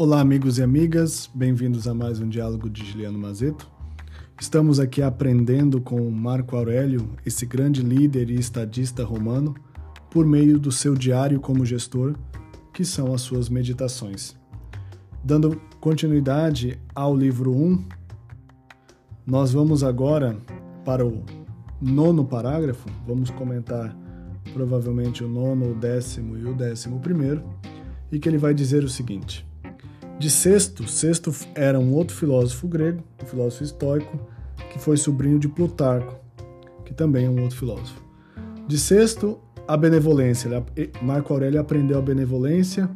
Olá, amigos e amigas, bem-vindos a mais um diálogo de Juliano Mazeto. Estamos aqui aprendendo com Marco Aurélio, esse grande líder e estadista romano, por meio do seu diário como gestor, que são as suas meditações. Dando continuidade ao livro 1, nós vamos agora para o nono parágrafo, vamos comentar provavelmente o nono, o décimo e o décimo primeiro, e que ele vai dizer o seguinte. De Sexto, Sexto era um outro filósofo grego, um filósofo estoico, que foi sobrinho de Plutarco, que também é um outro filósofo. De Sexto, a benevolência. Marco Aurélio aprendeu a benevolência,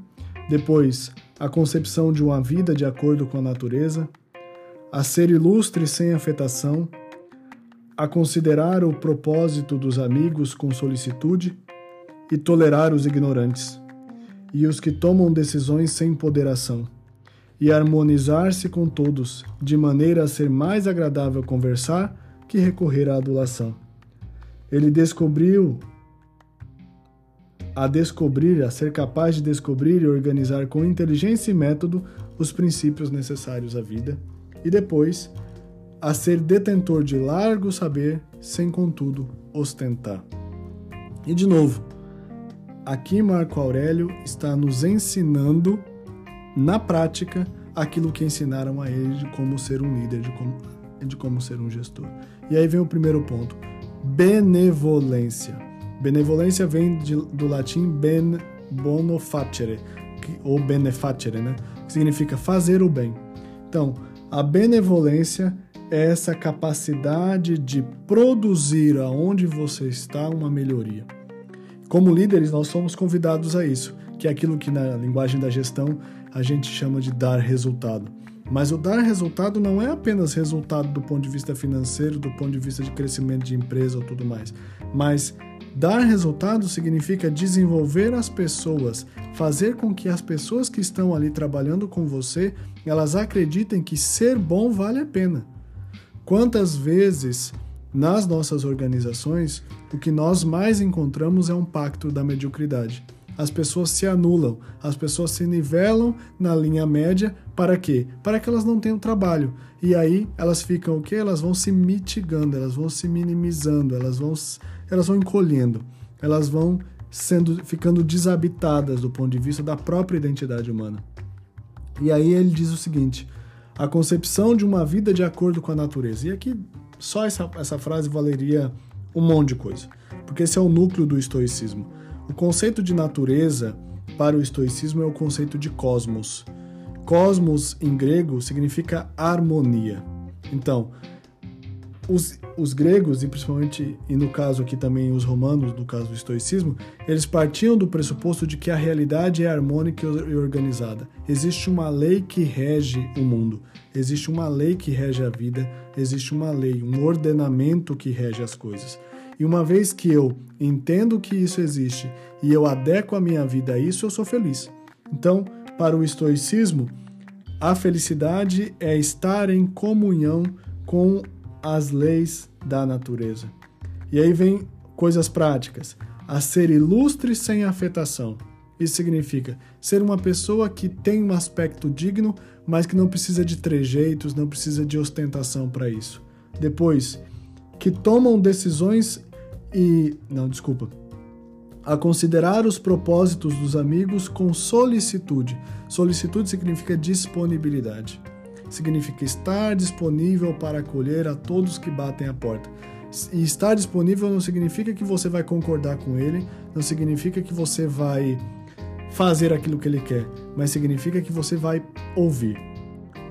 depois a concepção de uma vida de acordo com a natureza, a ser ilustre sem afetação, a considerar o propósito dos amigos com solicitude e tolerar os ignorantes e os que tomam decisões sem ponderação e harmonizar-se com todos, de maneira a ser mais agradável conversar que recorrer à adulação. Ele descobriu a descobrir, a ser capaz de descobrir e organizar com inteligência e método os princípios necessários à vida, e depois a ser detentor de largo saber, sem contudo ostentar. E de novo, aqui Marco Aurélio está nos ensinando na prática aquilo que ensinaram a ele de como ser um líder, de como, de como ser um gestor. E aí vem o primeiro ponto: benevolência. Benevolência vem de, do latim ben bono facere, ou benefacere, né? que significa fazer o bem. Então, a benevolência é essa capacidade de produzir aonde você está uma melhoria. Como líderes, nós somos convidados a isso, que é aquilo que na linguagem da gestão a gente chama de dar resultado. Mas o dar resultado não é apenas resultado do ponto de vista financeiro, do ponto de vista de crescimento de empresa ou tudo mais. Mas dar resultado significa desenvolver as pessoas, fazer com que as pessoas que estão ali trabalhando com você, elas acreditem que ser bom vale a pena. Quantas vezes nas nossas organizações o que nós mais encontramos é um pacto da mediocridade as pessoas se anulam, as pessoas se nivelam na linha média para quê? Para que elas não tenham trabalho. E aí elas ficam o quê? Elas vão se mitigando, elas vão se minimizando, elas vão elas vão encolhendo, elas vão sendo ficando desabitadas do ponto de vista da própria identidade humana. E aí ele diz o seguinte: a concepção de uma vida de acordo com a natureza. E aqui só essa, essa frase valeria um monte de coisa, porque esse é o núcleo do estoicismo o conceito de natureza para o estoicismo é o conceito de cosmos. Cosmos em grego significa harmonia. Então, os, os, gregos, e principalmente, e no caso aqui também os romanos, no caso do estoicismo, eles partiam do pressuposto de que a realidade é harmônica e organizada. Existe uma lei que rege o mundo, existe uma lei que rege a vida, existe uma lei, um ordenamento que rege as coisas. E uma vez que eu entendo que isso existe e eu adequo a minha vida a isso, eu sou feliz. Então, para o estoicismo, a felicidade é estar em comunhão com as leis da natureza. E aí vem coisas práticas. A ser ilustre sem afetação. Isso significa ser uma pessoa que tem um aspecto digno, mas que não precisa de trejeitos, não precisa de ostentação para isso. Depois, que tomam decisões e. Não, desculpa. A considerar os propósitos dos amigos com solicitude. Solicitude significa disponibilidade. Significa estar disponível para acolher a todos que batem a porta. E estar disponível não significa que você vai concordar com ele, não significa que você vai fazer aquilo que ele quer, mas significa que você vai ouvir.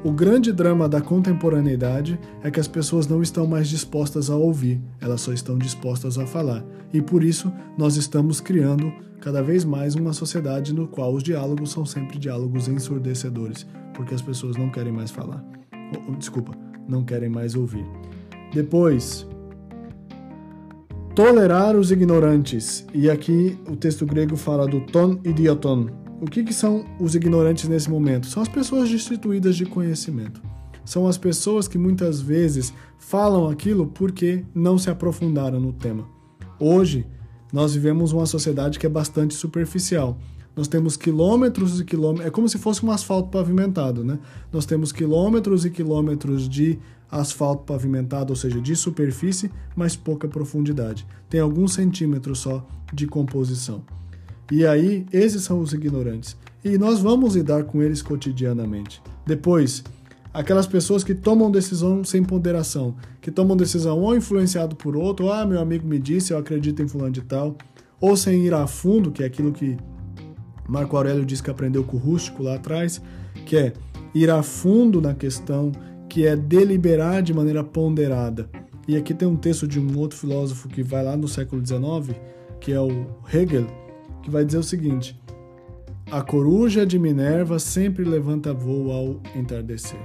O grande drama da contemporaneidade é que as pessoas não estão mais dispostas a ouvir, elas só estão dispostas a falar. E por isso nós estamos criando cada vez mais uma sociedade no qual os diálogos são sempre diálogos ensurdecedores, porque as pessoas não querem mais falar. Desculpa, não querem mais ouvir. Depois, tolerar os ignorantes. E aqui o texto grego fala do ton idioton, o que, que são os ignorantes nesse momento? São as pessoas destituídas de conhecimento. São as pessoas que muitas vezes falam aquilo porque não se aprofundaram no tema. Hoje, nós vivemos uma sociedade que é bastante superficial. Nós temos quilômetros e quilômetros, é como se fosse um asfalto pavimentado, né? Nós temos quilômetros e quilômetros de asfalto pavimentado, ou seja, de superfície, mas pouca profundidade. Tem alguns centímetros só de composição. E aí, esses são os ignorantes. E nós vamos lidar com eles cotidianamente. Depois, aquelas pessoas que tomam decisão sem ponderação, que tomam decisão ou influenciado por outro, ou, ah, meu amigo me disse, eu acredito em fulano de tal, ou sem ir a fundo, que é aquilo que Marco Aurélio diz que aprendeu com o rústico lá atrás, que é ir a fundo na questão, que é deliberar de maneira ponderada. E aqui tem um texto de um outro filósofo que vai lá no século XIX, que é o Hegel, que vai dizer o seguinte: A coruja de Minerva sempre levanta voo ao entardecer.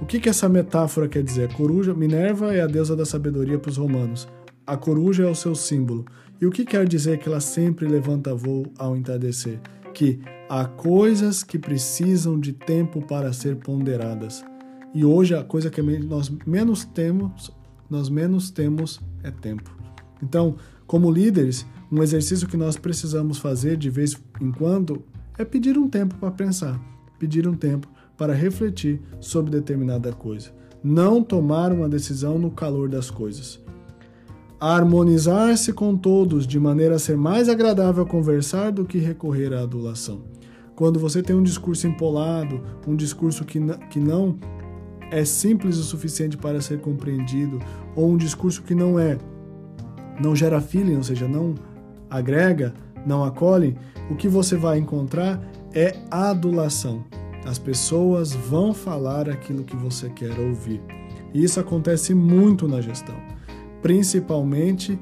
O que, que essa metáfora quer dizer? A coruja, Minerva é a deusa da sabedoria para os romanos. A coruja é o seu símbolo. E o que quer dizer que ela sempre levanta voo ao entardecer? Que há coisas que precisam de tempo para ser ponderadas. E hoje a coisa que nós menos temos, nós menos temos é tempo. Então, como líderes, um exercício que nós precisamos fazer de vez em quando é pedir um tempo para pensar, pedir um tempo para refletir sobre determinada coisa. Não tomar uma decisão no calor das coisas harmonizar-se com todos de maneira a ser mais agradável conversar do que recorrer à adulação. Quando você tem um discurso empolado, um discurso que, que não é simples o suficiente para ser compreendido, ou um discurso que não é, não gera feeling, ou seja, não agrega, não acolhe, o que você vai encontrar é adulação. As pessoas vão falar aquilo que você quer ouvir. E isso acontece muito na gestão principalmente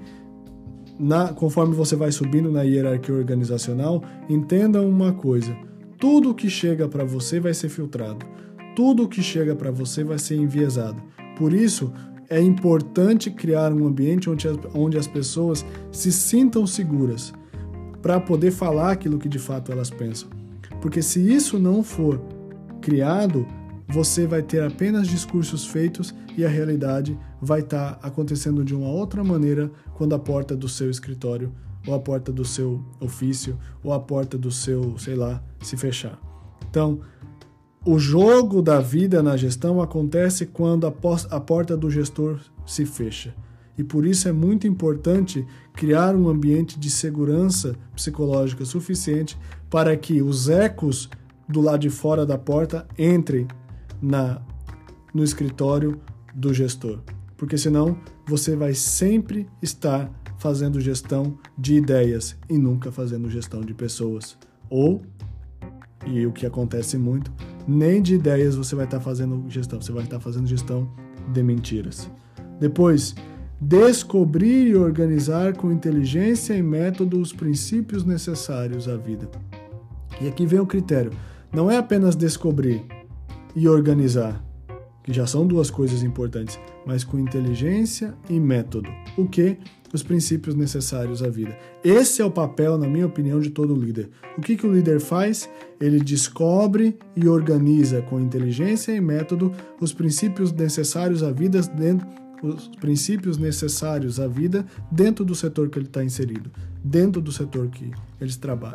na, conforme você vai subindo na hierarquia organizacional, entenda uma coisa: tudo que chega para você vai ser filtrado, tudo que chega para você vai ser enviesado. Por isso, é importante criar um ambiente onde as, onde as pessoas se sintam seguras para poder falar aquilo que de fato elas pensam. Porque se isso não for criado, você vai ter apenas discursos feitos e a realidade vai estar tá acontecendo de uma outra maneira quando a porta do seu escritório, ou a porta do seu ofício, ou a porta do seu, sei lá, se fechar. Então, o jogo da vida na gestão acontece quando a, porta do gestor se fecha. E por isso é muito importante criar um ambiente de segurança psicológica suficiente para que os ecos do lado de fora da porta entrem na no escritório do gestor, porque senão você vai sempre estar fazendo gestão de ideias e nunca fazendo gestão de pessoas. Ou, e o que acontece muito, nem de ideias você vai estar fazendo gestão, você vai estar fazendo gestão de mentiras. Depois, descobrir e organizar com inteligência e método os princípios necessários à vida. E aqui vem o critério: não é apenas descobrir, e organizar, que já são duas coisas importantes, mas com inteligência e método. O que? Os princípios necessários à vida. Esse é o papel, na minha opinião, de todo líder. O que, que o líder faz? Ele descobre e organiza com inteligência e método os princípios necessários à vida dentro os princípios necessários à vida dentro do setor que ele está inserido, dentro do setor que ele,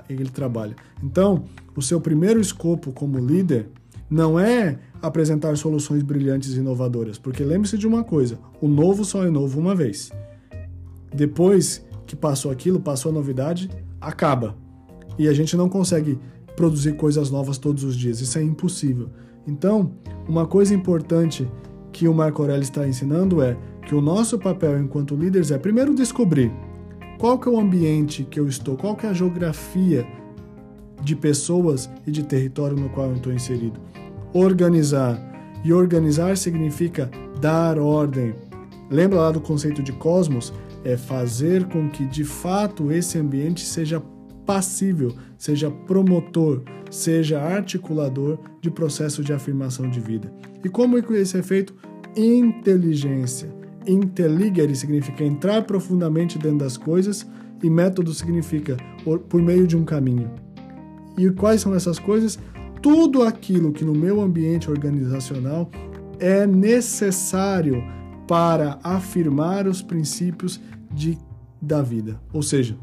ele trabalha. Então, o seu primeiro escopo como líder não é apresentar soluções brilhantes e inovadoras, porque lembre-se de uma coisa: o novo só é novo uma vez. Depois que passou aquilo, passou a novidade, acaba. E a gente não consegue produzir coisas novas todos os dias, isso é impossível. Então, uma coisa importante que o Marco Aurélio está ensinando é que o nosso papel enquanto líderes é primeiro descobrir qual que é o ambiente que eu estou, qual que é a geografia de pessoas e de território no qual eu estou inserido organizar. E organizar significa dar ordem. Lembra lá do conceito de cosmos? É fazer com que de fato esse ambiente seja passível, seja promotor, seja articulador de processo de afirmação de vida. E como é isso é feito? Inteligência. Intelligere significa entrar profundamente dentro das coisas e método significa por meio de um caminho. E quais são essas coisas? tudo aquilo que no meu ambiente organizacional é necessário para afirmar os princípios de, da vida. Ou seja,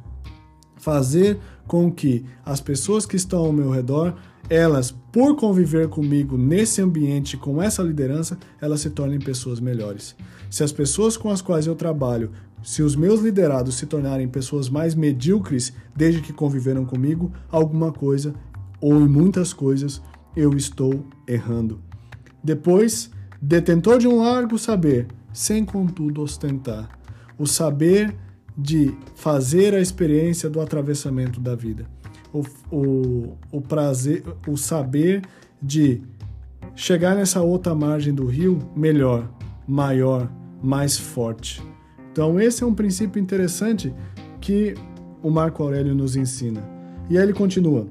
fazer com que as pessoas que estão ao meu redor, elas, por conviver comigo nesse ambiente, com essa liderança, elas se tornem pessoas melhores. Se as pessoas com as quais eu trabalho, se os meus liderados se tornarem pessoas mais medíocres desde que conviveram comigo, alguma coisa, ou em muitas coisas, eu estou errando. Depois, detentor de um largo saber, sem contudo ostentar. O saber de fazer a experiência do atravessamento da vida. O, o, o prazer, o saber de chegar nessa outra margem do rio melhor, maior, mais forte. Então, esse é um princípio interessante que o Marco Aurélio nos ensina. E aí ele continua.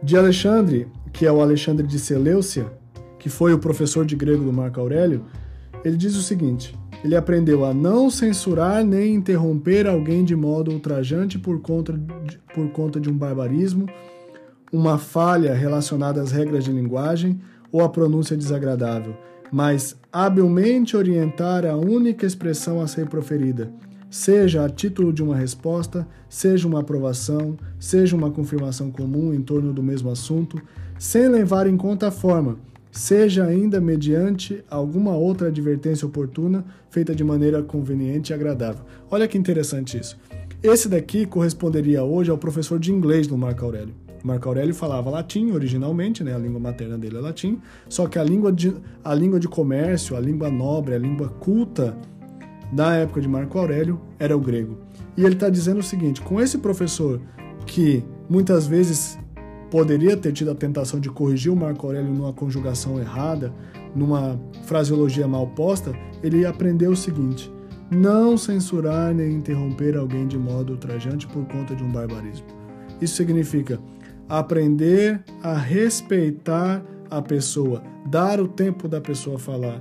De Alexandre, que é o Alexandre de Seleucia, que foi o professor de grego do Marco Aurélio, ele diz o seguinte: ele aprendeu a não censurar nem interromper alguém de modo ultrajante por conta de, por conta de um barbarismo, uma falha relacionada às regras de linguagem ou a pronúncia desagradável, mas habilmente orientar a única expressão a ser proferida, seja a título de uma resposta, seja uma aprovação, seja uma confirmação comum em torno do mesmo assunto, sem levar em conta a forma seja ainda mediante alguma outra advertência oportuna, feita de maneira conveniente e agradável. Olha que interessante isso. Esse daqui corresponderia hoje ao professor de inglês do Marco Aurélio. Marco Aurélio falava latim originalmente, né? a língua materna dele é latim, só que a língua, de, a língua de comércio, a língua nobre, a língua culta da época de Marco Aurélio era o grego. E ele está dizendo o seguinte: com esse professor que muitas vezes poderia ter tido a tentação de corrigir o Marco Aurélio numa conjugação errada, numa fraseologia mal posta, ele aprendeu o seguinte: não censurar nem interromper alguém de modo ultrajante por conta de um barbarismo. Isso significa aprender a respeitar a pessoa, dar o tempo da pessoa falar,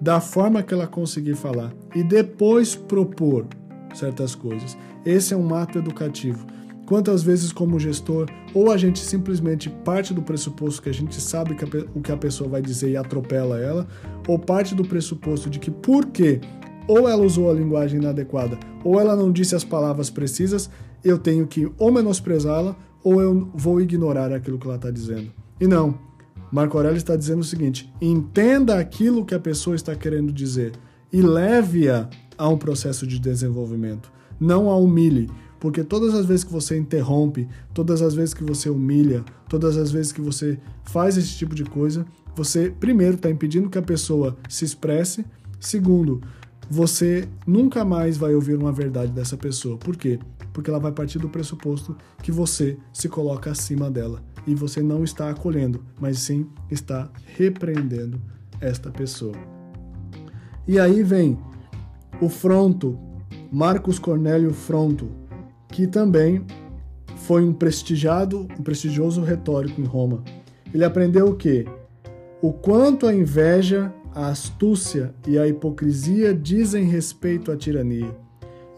da forma que ela conseguir falar e depois propor certas coisas. Esse é um ato educativo. Quantas vezes, como gestor, ou a gente simplesmente parte do pressuposto que a gente sabe que a, o que a pessoa vai dizer e atropela ela, ou parte do pressuposto de que porque ou ela usou a linguagem inadequada, ou ela não disse as palavras precisas, eu tenho que ou menosprezá-la, ou eu vou ignorar aquilo que ela está dizendo. E não. Marco Aurélio está dizendo o seguinte: entenda aquilo que a pessoa está querendo dizer e leve-a a um processo de desenvolvimento. Não a humilhe, porque todas as vezes que você interrompe, todas as vezes que você humilha, todas as vezes que você faz esse tipo de coisa, você, primeiro, está impedindo que a pessoa se expresse, segundo, você nunca mais vai ouvir uma verdade dessa pessoa. Por quê? Porque ela vai partir do pressuposto que você se coloca acima dela e você não está acolhendo, mas sim está repreendendo esta pessoa. E aí vem o Fronto, Marcos Cornélio Fronto, que também foi um prestigiado, um prestigioso retórico em Roma. Ele aprendeu o quê? O quanto a inveja, a astúcia e a hipocrisia dizem respeito à tirania,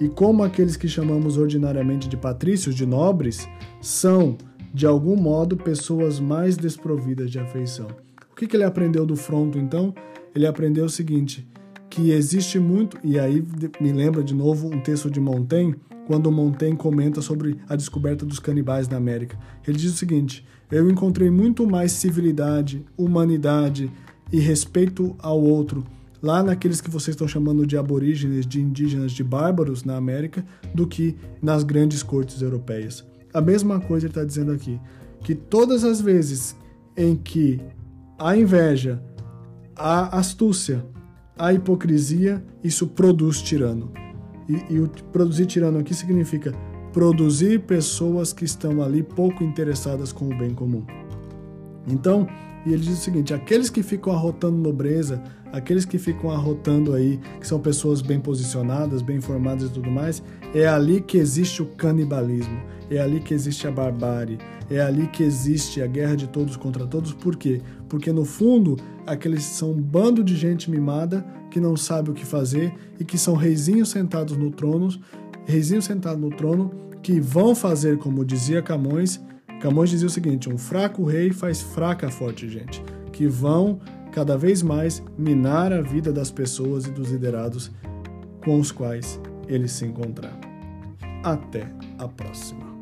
e como aqueles que chamamos ordinariamente de patrícios, de nobres, são, de algum modo, pessoas mais desprovidas de afeição. O que, que ele aprendeu do Fronto, então? Ele aprendeu o seguinte, que existe muito, e aí me lembra de novo um texto de Montaigne, quando Montaigne comenta sobre a descoberta dos canibais na América. Ele diz o seguinte: Eu encontrei muito mais civilidade, humanidade e respeito ao outro lá naqueles que vocês estão chamando de aborígenes, de indígenas, de bárbaros na América, do que nas grandes cortes europeias. A mesma coisa ele está dizendo aqui, que todas as vezes em que a inveja, a astúcia, a hipocrisia, isso produz tirano. E, e o produzir tirano aqui significa produzir pessoas que estão ali pouco interessadas com o bem comum. Então, e ele diz o seguinte: aqueles que ficam arrotando nobreza, aqueles que ficam arrotando aí, que são pessoas bem posicionadas, bem informadas e tudo mais, é ali que existe o canibalismo, é ali que existe a barbárie, é ali que existe a guerra de todos contra todos. Por quê? Porque no fundo, aqueles são um bando de gente mimada que não sabe o que fazer e que são reizinhos sentados no trono, reizinhos sentados no trono que vão fazer como dizia Camões. Camões dizia o seguinte: um fraco rei faz fraca forte gente, que vão cada vez mais minar a vida das pessoas e dos liderados com os quais ele se encontrar. Até a próxima.